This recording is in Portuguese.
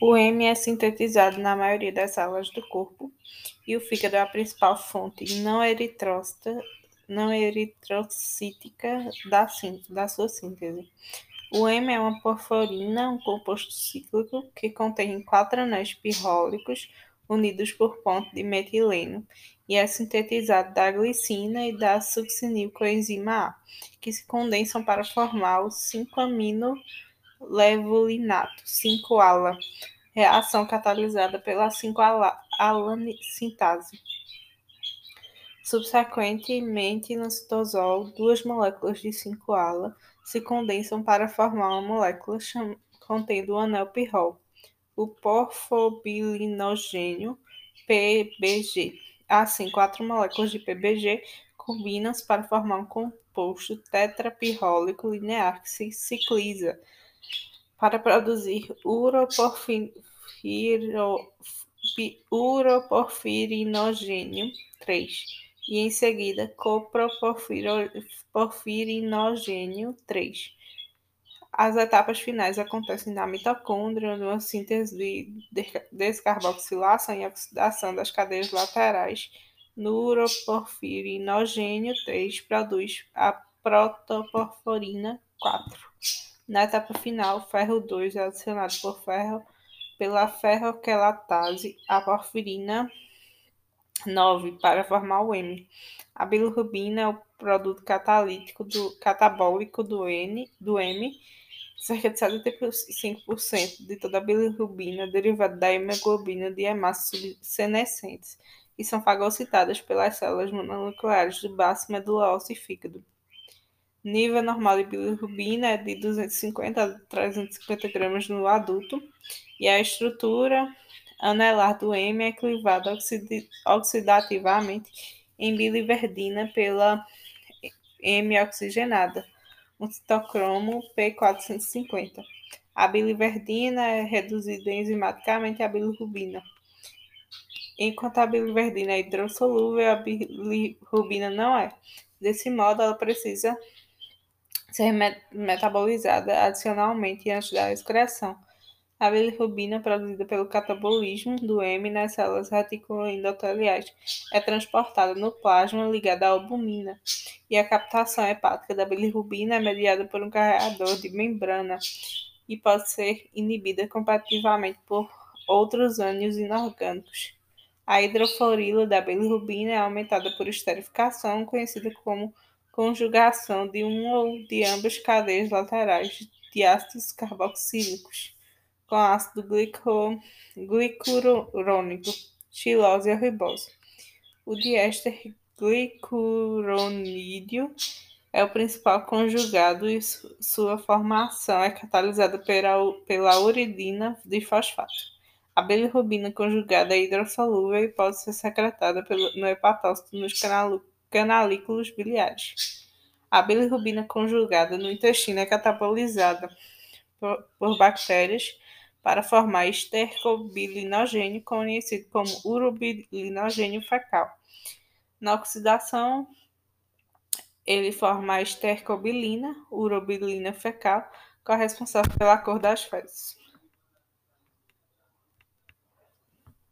O M é sintetizado na maioria das células do corpo e o fígado é a principal fonte não eritrócita, não eritrocítica da, da sua síntese. O M é uma porfirina, um composto cíclico que contém quatro anéis pirrólicos unidos por ponto de metileno e é sintetizado da glicina e da succinilcoenzima A, que se condensam para formar o 5-amino-levulinato, 5-ALA, reação catalisada pela 5-alanisintase. Subsequentemente, no citosol, duas moléculas de 5-ala se condensam para formar uma molécula contendo o anel pirrol, o porfobilinogênio PBG. Assim, quatro moléculas de PBG combinam-se para formar um composto tetrapirrólico linear que se cicliza para produzir uroporfirinogênio 3 e em seguida coproporfirinogênio 3. As etapas finais acontecem na mitocôndria, numa síntese de descarboxilação e oxidação das cadeias laterais. No uroporfirinogênio 3 produz a protoporfirina 4. Na etapa final, ferro 2 é adicionado por ferro pela ferroquelatase, a porfirina 9 para formar o M. A bilirrubina é o produto catalítico do, catabólico do, N, do M. Cerca de 75% de toda a bilirrubina é derivada da hemoglobina de hemácias senescentes e são fagocitadas pelas células mononucleares do baço, medula óssea e fígado. Nível normal de bilirrubina é de 250 a 350 gramas no adulto e a estrutura anelar do M é clivado oxidativamente em biliverdina pela M oxigenada, um citocromo P450. A biliverdina é reduzida enzimaticamente à bilirrubina. Enquanto a biliverdina é hidrossolúvel, a bilirrubina não é. Desse modo, ela precisa ser metabolizada adicionalmente antes da excreção a bilirrubina, produzida pelo catabolismo do M nas células reticuloendoteliais, é transportada no plasma ligada à albumina, e a captação hepática da bilirrubina é mediada por um carregador de membrana e pode ser inibida competitivamente por outros ânions inorgânicos. A hidroforila da bilirrubina é aumentada por esterificação, conhecida como conjugação de uma ou de ambas cadeias laterais de ácidos carboxílicos com ácido glicurônico, xilose e ribose. O diéster glicuronídeo é o principal conjugado e sua formação é catalisada pela, pela uridina de fosfato. A bilirrubina conjugada é hidrossolúvel e pode ser secretada pelo, no hepatócito nos canalículos biliares. A bilirrubina conjugada no intestino é catabolizada por, por bactérias para formar estercobilinogênio, conhecido como urobilinogênio fecal. Na oxidação, ele forma a estercobilina, urobilina fecal, corresponsável pela cor das fezes.